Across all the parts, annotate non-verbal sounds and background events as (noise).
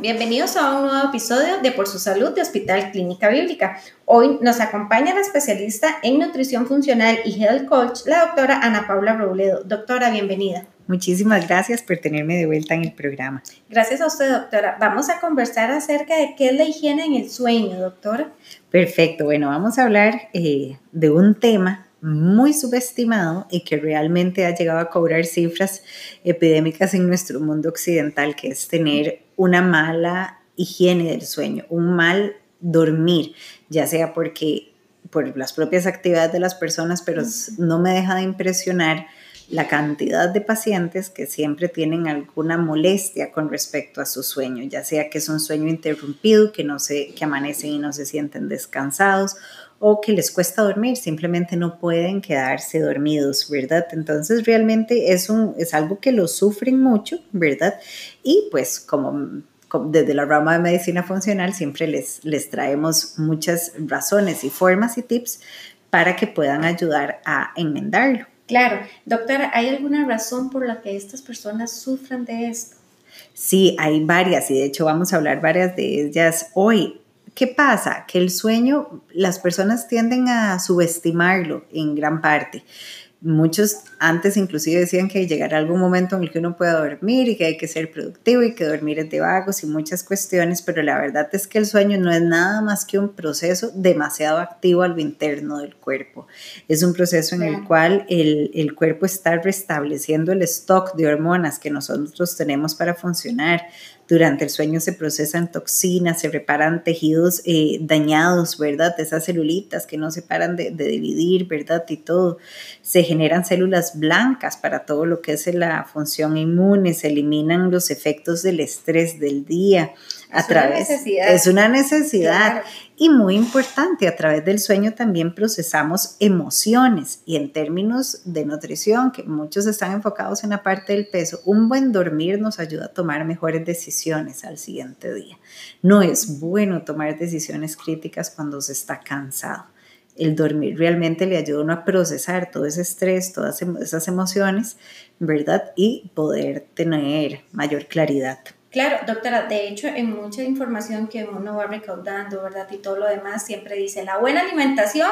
bienvenidos a un nuevo episodio de Por su Salud de Hospital Clínica Bíblica. Hoy nos acompaña la especialista en nutrición funcional y health coach, la doctora Ana Paula Robledo. Doctora, bienvenida. Muchísimas gracias por tenerme de vuelta en el programa. Gracias a usted, doctora. Vamos a conversar acerca de qué es la higiene en el sueño, doctora. Perfecto. Bueno, vamos a hablar eh, de un tema muy subestimado y que realmente ha llegado a cobrar cifras epidémicas en nuestro mundo occidental, que es tener una mala higiene del sueño, un mal dormir, ya sea porque por las propias actividades de las personas, pero no me deja de impresionar la cantidad de pacientes que siempre tienen alguna molestia con respecto a su sueño, ya sea que es un sueño interrumpido, que no se, que amanecen y no se sienten descansados o que les cuesta dormir, simplemente no pueden quedarse dormidos, ¿verdad? Entonces realmente es, un, es algo que lo sufren mucho, ¿verdad? Y pues como, desde la rama de medicina funcional siempre les, les traemos muchas razones y formas y tips para que puedan ayudar a enmendarlo. Claro, doctora, ¿hay alguna razón por la que estas personas sufran de esto? Sí, hay varias y de hecho vamos a hablar varias de ellas hoy. ¿Qué pasa? Que el sueño, las personas tienden a subestimarlo en gran parte. Muchos antes inclusive decían que llegará algún momento en el que uno pueda dormir y que hay que ser productivo y que dormir es de vagos y muchas cuestiones, pero la verdad es que el sueño no es nada más que un proceso demasiado activo al interno del cuerpo. Es un proceso en el cual el, el cuerpo está restableciendo el stock de hormonas que nosotros tenemos para funcionar durante el sueño se procesan toxinas, se reparan tejidos eh, dañados, ¿verdad? Esas celulitas que no se paran de, dividir, ¿verdad? Y todo. Se generan células blancas para todo lo que es la función inmune, se eliminan los efectos del estrés del día. A es través, una necesidad. Es una necesidad. Y muy importante, a través del sueño también procesamos emociones y en términos de nutrición, que muchos están enfocados en la parte del peso, un buen dormir nos ayuda a tomar mejores decisiones al siguiente día. No es bueno tomar decisiones críticas cuando se está cansado. El dormir realmente le ayuda a uno a procesar todo ese estrés, todas esas emociones, ¿verdad? Y poder tener mayor claridad. Claro, doctora, de hecho, en mucha información que uno va recaudando, ¿verdad? Y todo lo demás, siempre dice la buena alimentación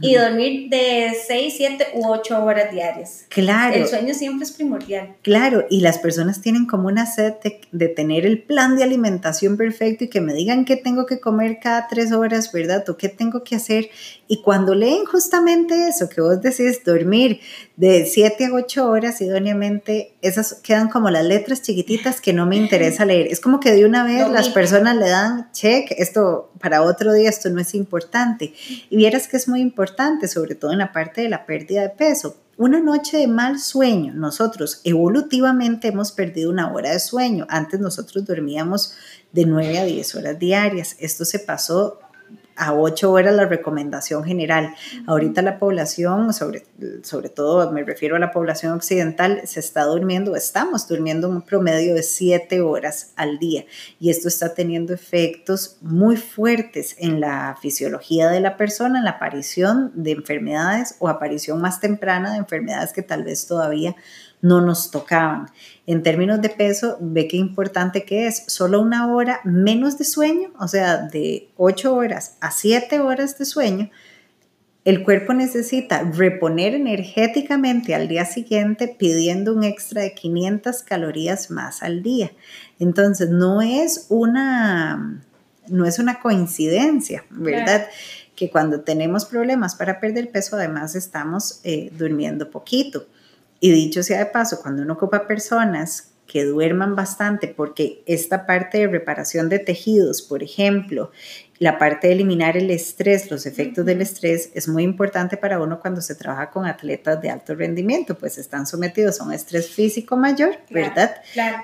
y dormir de 6, 7 u 8 horas diarias. Claro. El sueño siempre es primordial. Claro, y las personas tienen como una sed de, tener el plan de alimentación perfecto y que me digan qué tengo que comer cada 3 horas, ¿verdad? O qué tengo que hacer. Y cuando leen justamente eso, que vos decís dormir de 7 a 8 horas idóneamente, esas quedan como las letras chiquititas que no me interesa (laughs) leer. Es como que de una vez las personas le dan check, esto para otro día, esto no es importante. Y vieras que es muy importante, sobre todo en la parte de la pérdida de peso. Una noche de mal sueño, nosotros evolutivamente hemos perdido una hora de sueño. Antes nosotros dormíamos de 9 a 10 horas diarias. Esto se pasó a 8 horas la recomendación general. Ahorita la población, sobre, sobre todo me refiero a la población occidental, se está durmiendo, estamos durmiendo un promedio de 7 horas al día y esto está teniendo efectos muy fuertes en la fisiología de la persona, en la aparición de enfermedades o aparición más temprana de enfermedades que tal vez todavía no nos tocaban. En términos de peso, ve qué importante que es. Solo una hora menos de sueño, o sea, de 8 horas a 7 horas de sueño, el cuerpo necesita reponer energéticamente al día siguiente pidiendo un extra de 500 calorías más al día. Entonces, no es una, no es una coincidencia, ¿verdad? Que cuando tenemos problemas para perder peso, además estamos eh, durmiendo poquito. Y dicho sea de paso, cuando uno ocupa personas que duerman bastante, porque esta parte de reparación de tejidos, por ejemplo, la parte de eliminar el estrés, los efectos del estrés, es muy importante para uno cuando se trabaja con atletas de alto rendimiento, pues están sometidos a un estrés físico mayor, ¿verdad?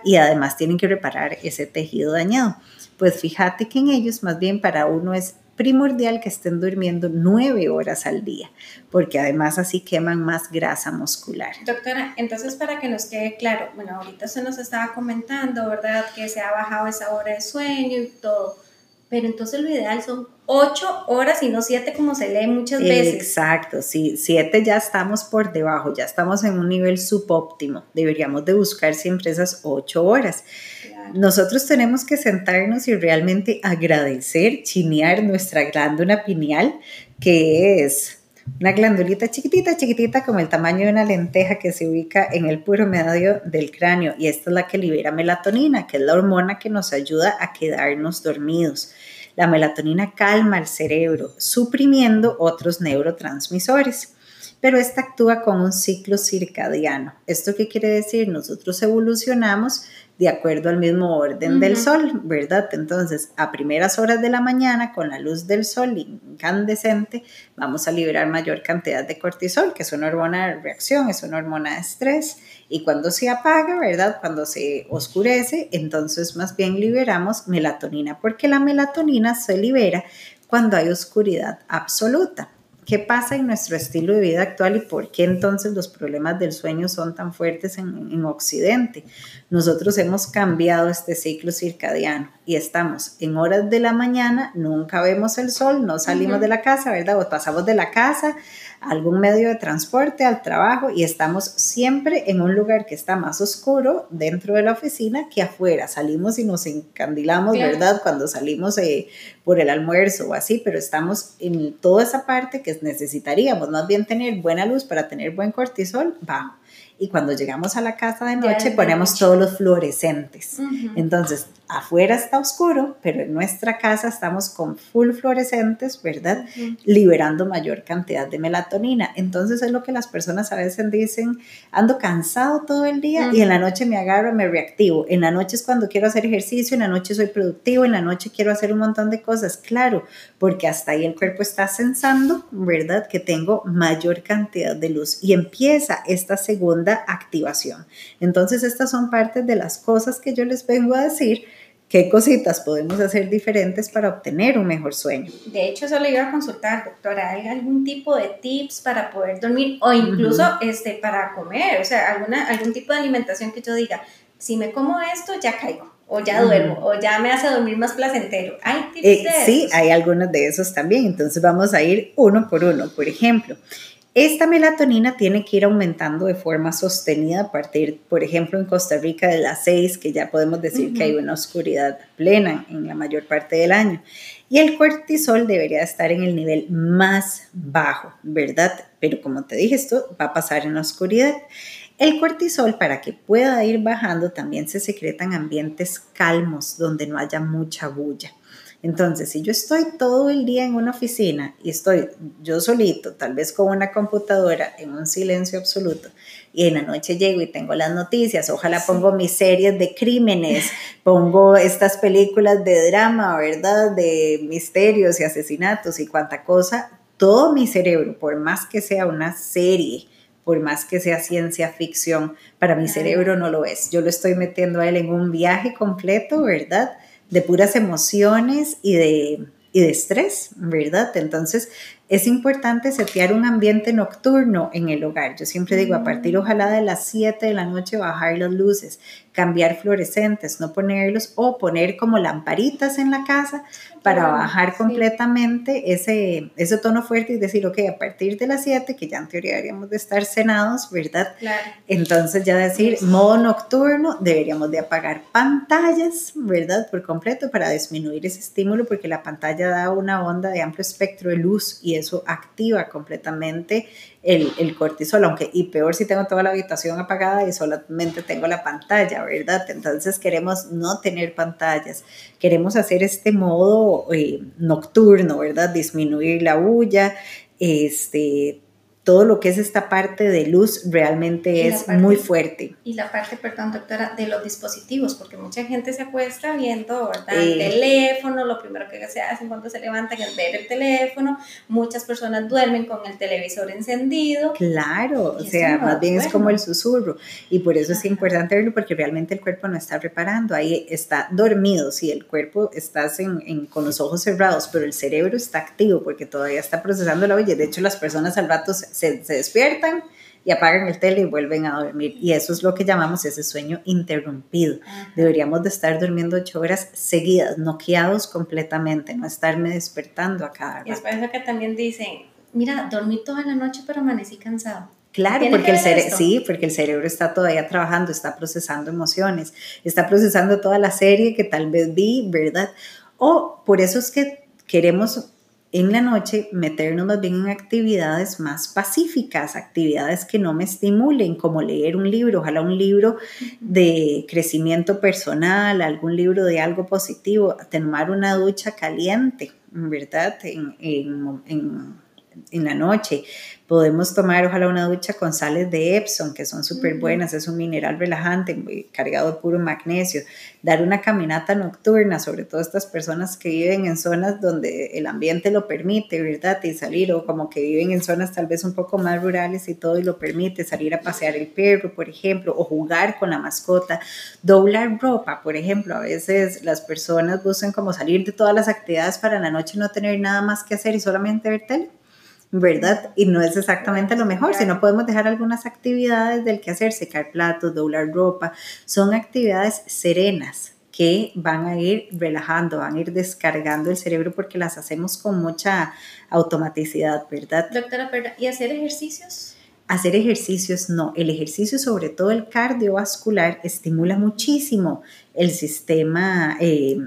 Y además tienen que reparar ese tejido dañado. Pues fíjate que en ellos más bien para uno es primordial que estén durmiendo nueve horas al día, porque además así queman más grasa muscular. Doctora, entonces para que nos quede claro, bueno, ahorita se nos estaba comentando, ¿verdad? Que se ha bajado esa hora de sueño y todo, Pero entonces lo ideal son ocho horas y no siete como se lee muchas veces. Exacto, sí, siete ya estamos por debajo, ya estamos en un nivel subóptimo. Deberíamos de buscar siempre esas ocho horas. Nosotros tenemos que sentarnos y realmente agradecer, chinear nuestra glándula pineal, que es una glandulita chiquitita, chiquitita, como el tamaño de una lenteja que se ubica en el puro medio del cráneo. Y esta es la que libera melatonina, que es la hormona que nos ayuda a quedarnos dormidos. La melatonina calma el cerebro, suprimiendo otros neurotransmisores pero esta actúa con un ciclo circadiano. ¿Esto qué quiere decir? Nosotros evolucionamos de acuerdo al mismo orden del sol, ¿verdad? Entonces, a primeras horas de la mañana, con la luz del sol incandescente, vamos a liberar mayor cantidad de cortisol, que es una hormona de reacción, es una hormona de estrés, y cuando se apaga, ¿verdad? Cuando se oscurece, entonces más bien liberamos melatonina, porque la melatonina se libera cuando hay oscuridad absoluta. ¿Qué pasa en nuestro estilo de vida actual y por qué entonces los problemas del sueño son tan fuertes en, Occidente? Nosotros hemos cambiado este ciclo circadiano y estamos en horas de la mañana, nunca vemos el sol, no salimos de la casa, ¿verdad? O pasamos de la casa algún medio de transporte, al trabajo y estamos siempre en un lugar que está más oscuro dentro de la oficina que afuera. Salimos y nos encandilamos, ¿verdad? Cuando salimos eh, por el almuerzo o así, pero estamos en toda esa parte que necesitaríamos más bien tener buena luz para tener buen cortisol bajo. Y cuando llegamos a la casa de noche ponemos todos los fluorescentes. Entonces, afuera está oscuro, pero en nuestra casa estamos con full fluorescentes, ¿verdad? Liberando mayor cantidad de melatonina. Entonces es lo que las personas a veces dicen, ando cansado todo el día y en la noche me agarro, me reactivo. En la noche es cuando quiero hacer ejercicio, en la noche soy productivo, en la noche quiero hacer un montón de cosas. Claro, porque hasta ahí el cuerpo está sensando, ¿verdad? Que tengo mayor cantidad de luz y empieza esta segunda activación. Entonces, estas son partes de las cosas que yo les vengo a decir qué cositas podemos hacer diferentes para obtener un mejor sueño. De hecho, eso le iba a consultar, doctora, ¿hay algún tipo de tips para poder dormir o incluso este, para comer? O sea, alguna, algún tipo de alimentación que yo diga, si me como esto, ya caigo. O ya duermo, o ya me hace dormir más placentero. ¿Hay tips eh, Sí, hay algunos de esos también. Entonces vamos a ir uno por uno. Por ejemplo, esta melatonina tiene que ir aumentando de forma sostenida a partir, por ejemplo, en Costa Rica de las 6, que ya podemos decir que hay una oscuridad plena en la mayor parte del año. Y el cortisol debería estar en el nivel más bajo, ¿verdad? Pero como te dije, esto va a pasar en la oscuridad. El cortisol, para que pueda ir bajando, también se secreta en ambientes calmos, donde no haya mucha bulla. Entonces, si yo estoy todo el día en una oficina y estoy yo solito, tal vez con una computadora en un silencio absoluto, y en la noche llego y tengo las noticias, ojalá pongo mis series de crímenes, pongo estas películas de drama, ¿verdad? De misterios y asesinatos y cuánta cosa, todo mi cerebro, por más que sea una serie, por más que sea ciencia ficción, para mi cerebro no lo es. Yo lo estoy metiendo a él en un viaje completo, ¿verdad? De puras emociones y de, y de estrés, ¿verdad? Entonces, es importante setear un ambiente nocturno en el hogar. Yo siempre digo, a partir ojalá de las 7 de la noche bajar las luces, cambiar fluorescentes, no ponerlos o poner como lamparitas en la casa para bajar completamente ese, ese tono fuerte y decir, ok, a partir de las 7, que ya en teoría deberíamos de estar cenados, ¿verdad? Claro. Entonces ya decir, modo nocturno, deberíamos de apagar pantallas, ¿verdad? Por completo para disminuir ese estímulo porque la pantalla da una onda de amplio espectro de luz y eso activa completamente el, cortisol, aunque y peor si tengo toda la habitación apagada y solamente tengo la pantalla, ¿verdad? Entonces queremos no tener pantallas, queremos hacer este modo eh, nocturno, ¿verdad? Disminuir la bulla, este, todo lo que es esta parte de luz realmente es muy fuerte. Y la parte, perdón, doctora, de los dispositivos, porque mucha gente se acuesta viendo, ¿verdad? El eh. teléfono, lo primero que se hace cuando se levantan es ver el teléfono, muchas personas duermen con el televisor encendido. Claro, o sea, más bien es como el susurro, y por eso es importante verlo, porque realmente el cuerpo no está reparando, ahí está dormido, si el cuerpo está en, con los ojos cerrados, pero el cerebro está activo, porque todavía está procesando la olla, de hecho las personas al rato se, se, despiertan y apagan el tele y vuelven a dormir. Y eso es lo que llamamos ese sueño interrumpido. Deberíamos de estar durmiendo ocho horas seguidas, noqueados completamente, no estarme despertando a cada rato. Y es por eso que también dicen, mira, dormí toda la noche pero amanecí cansado. Claro, porque el cerebro, sí, porque el cerebro está todavía trabajando, está procesando emociones, está procesando toda la serie que tal vez vi, ¿verdad? O por eso es que queremos en la noche meternos más bien en actividades más pacíficas, actividades que no me estimulen, como leer un libro, ojalá un libro de crecimiento personal, algún libro de algo positivo, tomar una ducha caliente, ¿verdad? En, en, en la noche, Podemos tomar, ojalá, una ducha con sales de Epsom, que son súper buenas, es un mineral relajante, cargado de puro magnesio. Dar una caminata nocturna, sobre todo estas personas que viven en zonas donde el ambiente lo permite, ¿verdad? Y salir, o como que viven en zonas tal vez un poco más rurales y todo y lo permite, salir a pasear el perro, por ejemplo, o jugar con la mascota. Doblar ropa, por ejemplo, a veces las personas buscan como salir de todas las actividades para la noche no tener nada más que hacer y solamente ver tele ¿verdad? Y no es exactamente lo mejor, si no podemos dejar algunas actividades del que hacer, secar platos, doblar ropa, son actividades serenas que van a ir relajando, van a ir descargando el cerebro porque las hacemos con mucha automaticidad, ¿verdad? Doctora, ¿y hacer ejercicios? Hacer ejercicios no, el ejercicio, sobre todo el cardiovascular, estimula muchísimo el sistema. Eh,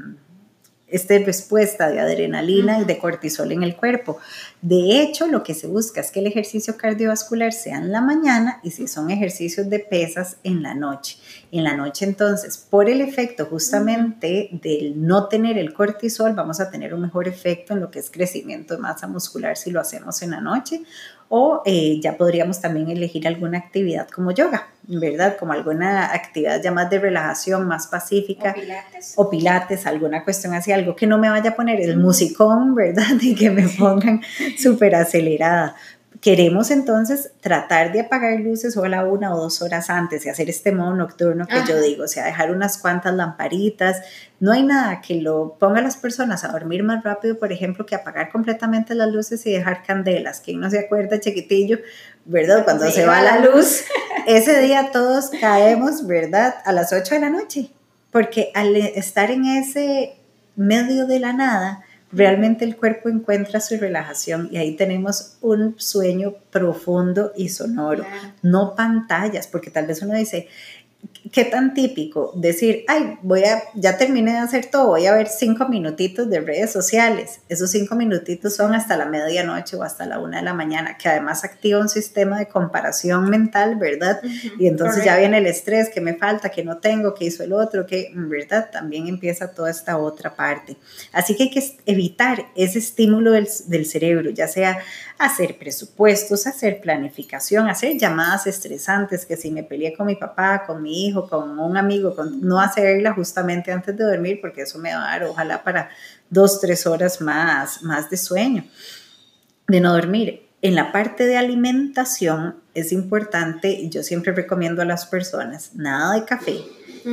esta respuesta de adrenalina y de cortisol en el cuerpo. De hecho, lo que se busca es que el ejercicio cardiovascular sea en la mañana y si son ejercicios de pesas en la noche. En la noche entonces, por el efecto justamente del no tener el cortisol, vamos a tener un mejor efecto en lo que es crecimiento de masa muscular si lo hacemos en la noche o eh, ya podríamos también elegir alguna actividad como yoga, ¿verdad? Como alguna actividad ya más de relajación, más pacífica. O pilates. O pilates, alguna cuestión así, algo que no me vaya a poner el musicón, ¿verdad? (laughs) Y que me pongan súper acelerada. Queremos entonces tratar de apagar luces o la una o dos horas antes y hacer este modo nocturno que yo digo, o sea, dejar unas cuantas lamparitas. No hay nada que lo ponga a las personas a dormir más rápido, por ejemplo, que apagar completamente las luces y dejar candelas. ¿Quién no se acuerda, chiquitillo? ¿Verdad? Cuando se, va la luz, ese día todos caemos, ¿verdad? A las 8 de la noche. Porque al estar en ese medio de la nada, realmente el cuerpo encuentra su relajación y ahí tenemos un sueño profundo y sonoro, no pantallas, porque tal vez uno dice, qué tan típico decir, ay, voy a, ya terminé de hacer todo, voy a ver cinco minutitos de redes sociales. Esos cinco minutitos son hasta la medianoche o hasta la una de la mañana, que además activa un sistema de comparación mental, ¿verdad? y entonces ya viene el estrés, que me falta, que no tengo, que hizo el otro, que, ¿verdad? También empieza toda esta otra parte. Así que hay que evitar ese estímulo del, del cerebro, ya sea hacer presupuestos, hacer planificación, hacer llamadas estresantes, que si me peleé con mi papá, con mi hijo, con un amigo, con, no hacerla justamente antes de dormir, porque eso me va a dar, ojalá, para dos, tres horas más, más de sueño, de no dormir. En la parte de alimentación es importante, y yo siempre recomiendo a las personas, nada de café,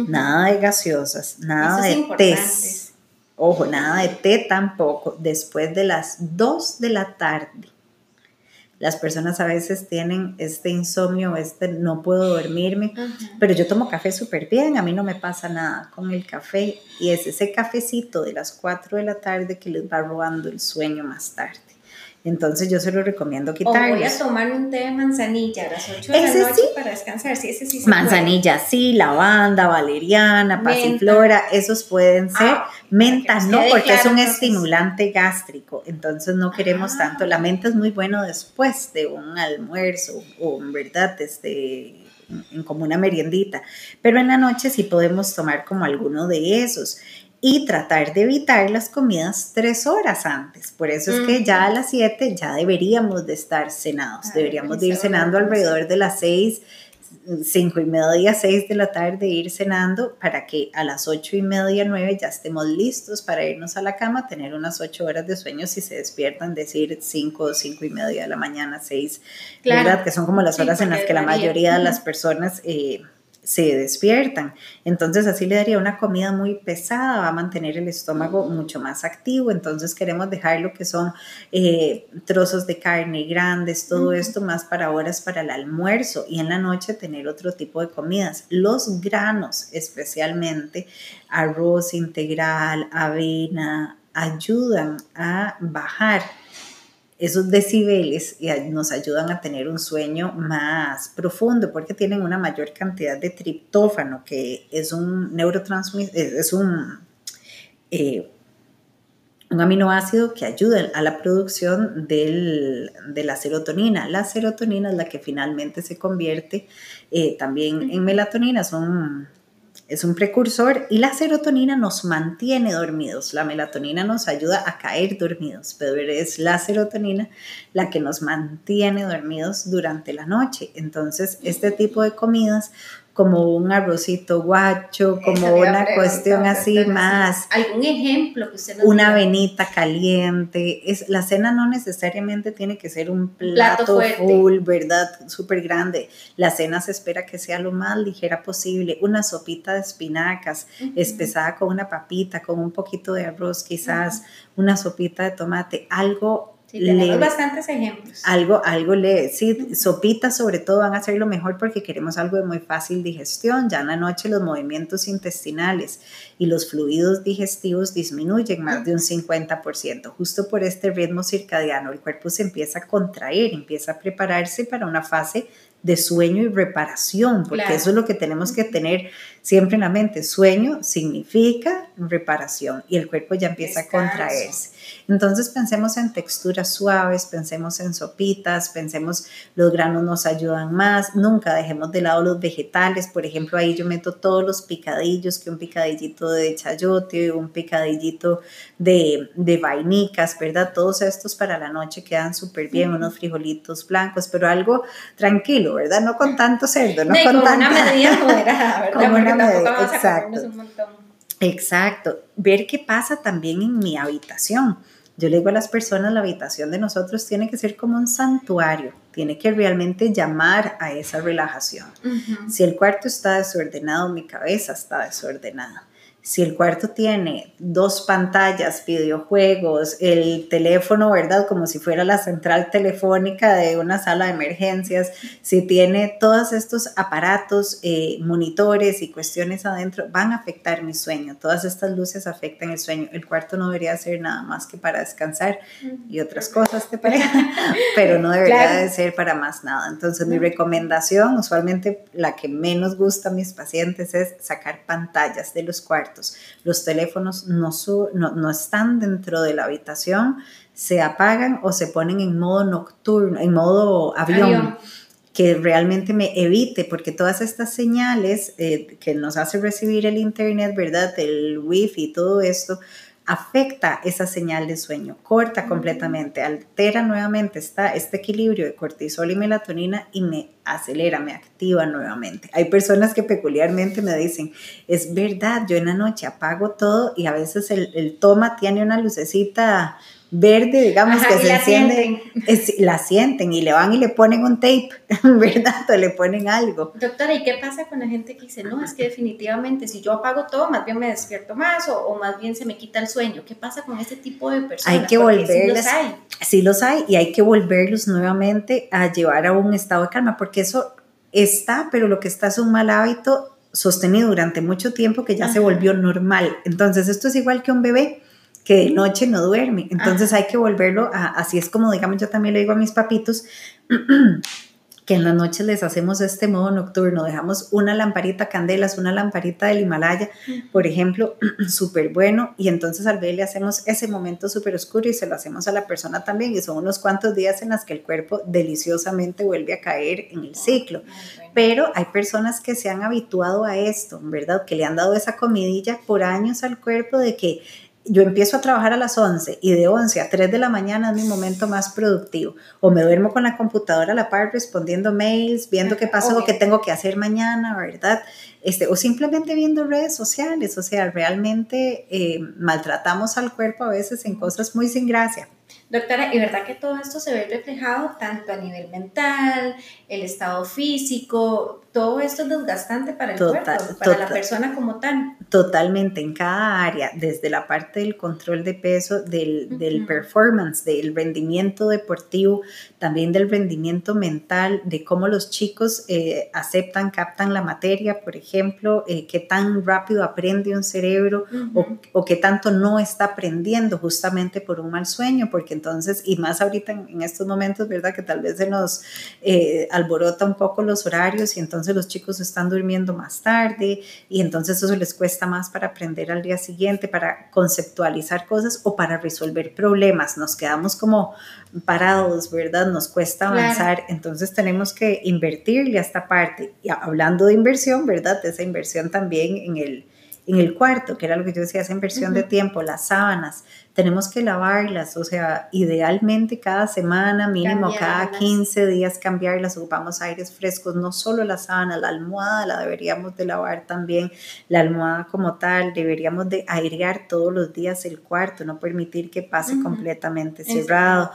nada de gaseosas, nada de té. Ojo, nada de té tampoco después de las 2 de la tarde las personas a veces tienen este insomnio, este no puedo dormirme, pero yo tomo café súper bien, a mí no me pasa nada con el café y es ese cafecito de las 4 de la tarde que les va robando el sueño más tarde. Entonces yo se lo recomiendo quitar. O voy a tomar un té de manzanilla a las 8 de la noche para descansar. Sí, ese sí se manzanilla, sí, lavanda, valeriana, pasiflora, esos pueden ser. Ah, menta no, porque es un estimulante gástrico, entonces no queremos ah. tanto. La menta es muy bueno después de un almuerzo o en verdad este en como una meriendita, pero en la noche sí podemos tomar como alguno de esos y tratar de evitar las comidas tres horas antes. Por eso es que ya a las siete ya deberíamos de estar cenados, deberíamos de ir cenando alrededor de las seis, cinco y media, seis de la tarde, ir cenando para que a las ocho y media, nueve ya estemos listos para irnos a la cama, tener unas ocho horas de sueño si se despiertan, decir cinco, cinco y media de la mañana, seis, ¿verdad? Que son como las horas en las que la mayoría de las personas... Eh, se despiertan. Entonces así le daría una comida muy pesada, va a mantener el estómago mucho más activo. Entonces queremos dejar lo que son eh, trozos de carne grandes, todo esto más para horas para el almuerzo y en la noche tener otro tipo de comidas. Los granos especialmente, arroz integral, avena, ayudan a bajar esos decibeles nos ayudan a tener un sueño más profundo porque tienen una mayor cantidad de triptófano, que es un neurotransmisor, es un, eh, un aminoácido que ayuda a la producción de la serotonina. La serotonina es la que finalmente se convierte eh, también en melatonina, son es un precursor y la serotonina nos mantiene dormidos. La melatonina nos ayuda a caer dormidos, pero es la serotonina la que nos mantiene dormidos durante la noche. Entonces, este tipo de comidas como un arrocito guacho, como una cuestión así más. ¿Algún ejemplo que usted nos Una avenita caliente. Es, la cena no necesariamente tiene que ser un plato, full, ¿verdad? Súper grande. La cena se espera que sea lo más ligera posible. Una sopita de espinacas, espesada con una papita, con un poquito de arroz quizás, una sopita de tomate, algo Sí, tenemos bastantes ejemplos. Algo, algo le, sí, sopitas sobre todo van a ser lo mejor porque queremos algo de muy fácil digestión. Ya en la noche los movimientos intestinales y los fluidos digestivos disminuyen más de un 50%. Justo por este ritmo circadiano, el cuerpo se empieza a contraer, empieza a prepararse para una fase de sueño y reparación, porque eso es lo que tenemos que tener siempre en la mente. Sueño significa reparación y el cuerpo ya empieza a contraerse. Entonces pensemos en texturas suaves, pensemos en sopitas, pensemos los granos nos ayudan más, nunca dejemos de lado los vegetales, por ejemplo ahí yo meto todos los picadillos, que un picadillito de chayote, un picadillito de, de vainicas, ¿verdad? Todos estos para la noche quedan súper bien, unos frijolitos blancos, pero algo tranquilo, ¿verdad? No con tanto cerdo, no, con, una medida (laughs) moderada, ¿verdad? Como una exacto. Exacto. Ver qué pasa también en mi habitación. Yo le digo a las personas, la habitación de nosotros tiene que ser como un santuario, tiene que realmente llamar a esa relajación. Si el cuarto está desordenado, mi cabeza está desordenada si el cuarto tiene dos pantallas, videojuegos, el teléfono, ¿verdad? Como si fuera la central telefónica de una sala de emergencias, si tiene todos estos aparatos, eh, monitores y cuestiones adentro, van a afectar mi sueño. Todas estas luces afectan el sueño. El cuarto no debería ser nada más que para descansar y otras cosas, ¿te parece? (laughs) Pero no debería de ser para más nada. Entonces, mi recomendación, usualmente la que menos gusta a mis pacientes, es sacar pantallas de los cuartos los teléfonos no, no, están dentro de la habitación, se apagan o se ponen en modo nocturno, en modo avión. que realmente me evite, porque todas estas señales eh, que nos hace recibir el Internet, ¿verdad? El Wi-Fi y todo esto, afecta esa señal de sueño, corta completamente, altera nuevamente está este equilibrio de cortisol y melatonina y me acelera, me activa nuevamente. Hay personas que peculiarmente me dicen, es verdad, yo en la noche apago todo y a veces el, el toma tiene una lucecita verde, digamos, que se enciende, la sienten y le van y le ponen un tape, (laughs) ¿verdad? O le ponen algo. Doctora, ¿y qué pasa con la gente que dice, no, es que definitivamente si yo apago todo, más bien me despierto más o, o más bien se me quita el sueño? ¿Qué pasa con ese tipo de personas? Hay que volverlos. Sí los hay. Sí los hay y hay que volverlos nuevamente a llevar a un estado de calma, porque eso está, pero lo que está es un mal hábito sostenido durante mucho tiempo que ya se volvió normal. Entonces, esto es igual que un bebé que de noche no duerme. Entonces hay que volverlo a, así es como, digamos, yo también le digo a mis papitos, (clears throat) que en la noche les hacemos este modo nocturno, dejamos una lamparita candelas, una lamparita del Himalaya, por ejemplo, (clears throat) súper bueno, y entonces al bebé le hacemos ese momento súper oscuro y se lo hacemos a la persona también, y son unos cuantos días en las que el cuerpo deliciosamente vuelve a caer en el ciclo. Pero hay personas que se han habituado a esto, ¿verdad? Que le han dado esa comidilla por años al cuerpo de que yo empiezo a trabajar a las 11 y de 11 a 3 de la mañana es mi momento más productivo. O me duermo con la computadora a la par respondiendo mails, viendo qué pasó, o qué tengo que hacer mañana, ¿verdad? Este, o simplemente viendo redes sociales. O sea, realmente eh, maltratamos al cuerpo a veces en cosas muy sin gracia. Doctora, y verdad que todo esto se ve reflejado tanto a nivel mental, el estado físico, todo esto es desgastante para el cuerpo, para la persona como tal. Totalmente, en cada área, desde la parte del control de peso, del, del performance, del rendimiento deportivo, también del rendimiento mental, de cómo los chicos eh, aceptan, captan la materia, por ejemplo, eh, qué tan rápido aprende un cerebro o, o, qué tanto no está aprendiendo justamente por un mal sueño, porque entonces, y más ahorita en, estos momentos, ¿verdad? Que tal vez se nos eh, alborota un poco los horarios y entonces los chicos están durmiendo más tarde y entonces eso les cuesta más para aprender al día siguiente, para conceptualizar cosas o para resolver problemas. Nos quedamos como parados, ¿verdad? Nos cuesta avanzar, entonces tenemos que invertirle a esta parte. Y hablando de inversión, ¿verdad? Esa inversión también en el, en el cuarto, que era lo que yo decía, esa inversión de tiempo, las sábanas, tenemos que lavarlas, o sea, idealmente cada semana, mínimo cada 15 días cambiarlas, ocupamos aires frescos, no solo la sábana, la almohada la deberíamos de lavar también, la almohada como tal, deberíamos de airear todos los días el cuarto, no permitir que pase completamente cerrado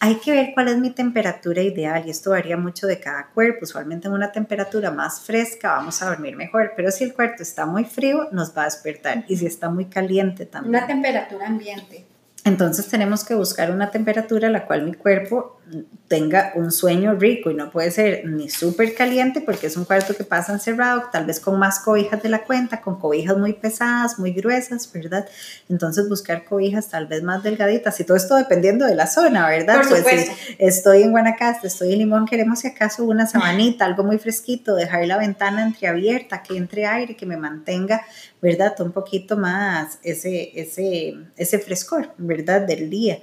hay que ver cuál es mi temperatura ideal y esto varía mucho de cada cuerpo. Usualmente en una temperatura más fresca vamos a dormir mejor, pero si el cuarto está muy frío nos va a despertar y si está muy caliente también. Una temperatura ambiente. Entonces tenemos que buscar una temperatura a la cual mi cuerpo tenga un sueño rico y no puede ser ni súper caliente porque es un cuarto que pasa encerrado, tal vez con más cobijas de la cuenta, con cobijas muy pesadas, muy gruesas, ¿verdad? Entonces buscar cobijas tal vez más delgaditas y todo esto dependiendo de la zona, ¿verdad? Por pues si estoy en Guanacaste, estoy en Limón, queremos si acaso una sabanita, algo muy fresquito, dejar la ventana entreabierta, que entre aire, que me mantenga, ¿verdad? Un poquito más ese, ese, ese frescor, ¿verdad? Del día.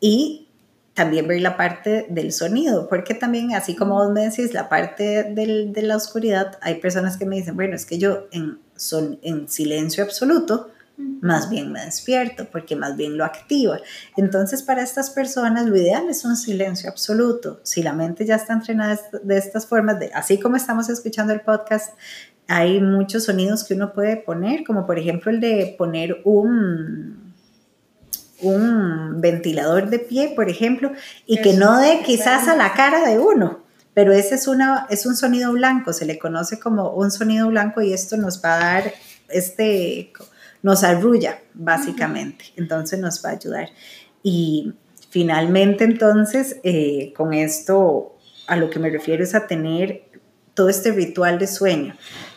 Y también ver la parte del sonido, porque también, así como vos me decís, la parte del, de la oscuridad, hay personas que me dicen, bueno, es que yo en, son, en silencio absoluto, más bien me despierto, porque más bien lo activa. Entonces, para estas personas, lo ideal es un silencio absoluto. Si la mente ya está entrenada de estas formas, de, así como estamos escuchando el podcast, hay muchos sonidos que uno puede poner, como por ejemplo el de poner un un ventilador de pie, por ejemplo, y que no dé quizás a la cara de uno, pero ese es, una, es un sonido blanco, se le conoce como un sonido blanco y esto nos va a dar, este, nos arrulla básicamente, entonces nos va a ayudar. Y finalmente entonces, eh, con esto a lo que me refiero es a tener todo este ritual de sueño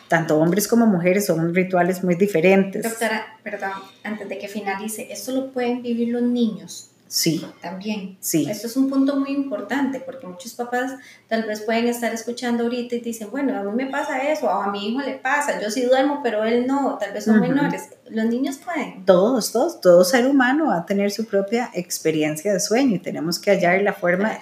tanto hombres como mujeres son rituales muy diferentes. Doctora, perdón, antes de que finalice, ¿esto lo pueden vivir los niños? Sí. También. Sí. Esto es un punto muy importante porque muchos papás tal vez pueden estar escuchando ahorita y dicen, bueno, a mí me pasa eso, o a mi hijo le pasa, yo sí duermo, pero él no, tal vez son menores. Los niños pueden. Todos, todos, todo ser humano va a tener su propia experiencia de sueño y tenemos que hallar la forma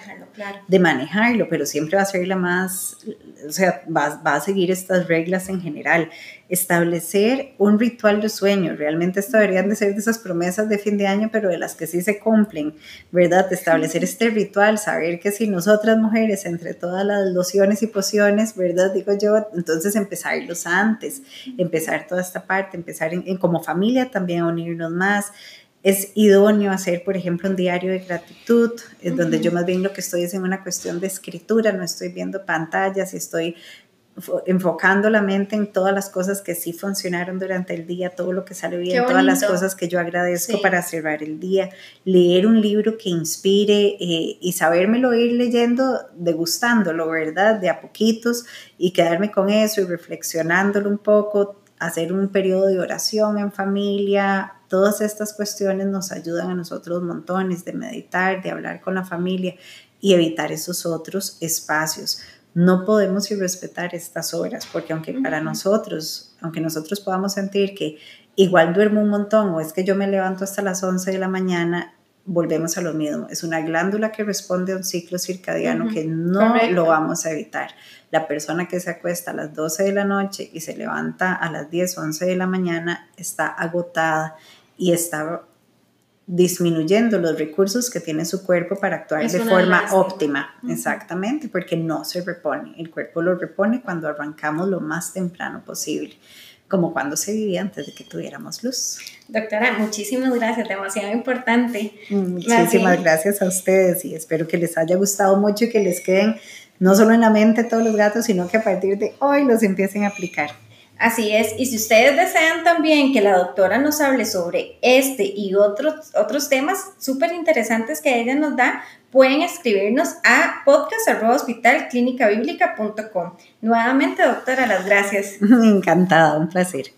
de manejarlo, pero siempre va a ser la más, o sea, va, va a seguir estas reglas en general establecer un ritual de sueño. Realmente esto deberían de ser de esas promesas de fin de año, pero de las que sí se cumplen, ¿verdad? Establecer este ritual, saber que si nosotras mujeres, entre todas las lociones y pociones, ¿verdad? Digo yo, entonces empezarlos antes, empezar toda esta parte, empezar en, como familia también a unirnos más. Es idóneo hacer, por ejemplo, un diario de gratitud, es donde yo más bien lo que estoy es en una cuestión de escritura, no estoy viendo pantallas, estoy enfocando la mente en todas las cosas que sí funcionaron durante el día, todo lo que salió bien, todas las cosas que yo agradezco para cerrar el día, leer un libro que inspire eh, y sabérmelo ir leyendo, degustándolo, ¿verdad? De a poquitos y quedarme con eso y reflexionándolo un poco, hacer un periodo de oración en familia, todas estas cuestiones nos ayudan a nosotros montones de meditar, de hablar con la familia y evitar esos otros espacios. No podemos irrespetar estas horas, porque aunque para nosotros, aunque nosotros podamos sentir que igual duermo un montón o es que yo me levanto hasta las 11 de la mañana, volvemos a lo mismo. Es una glándula que responde a un ciclo circadiano que no lo vamos a evitar. La persona que se acuesta a las 12 de la noche y se levanta a las 10 o 11 de la mañana está agotada y está disminuyendo los recursos que tiene su cuerpo para actuar de forma óptima. Exactamente, porque no se repone. El cuerpo lo repone cuando arrancamos lo más temprano posible. Como cuando se vivía antes de que tuviéramos luz. Doctora, muchísimas gracias, demasiado importante. Muchísimas gracias a ustedes y espero que les haya gustado mucho y que les queden no solo en la mente todos los gatos, sino que a partir de hoy los empiecen a aplicar. Así es, y si ustedes desean también que la doctora nos hable sobre este y otros, otros temas súper interesantes que ella nos da, pueden escribirnos a podcast.hospitalclinicabiblica.com. Nuevamente, doctora, las gracias. (laughs) Encantada, un placer.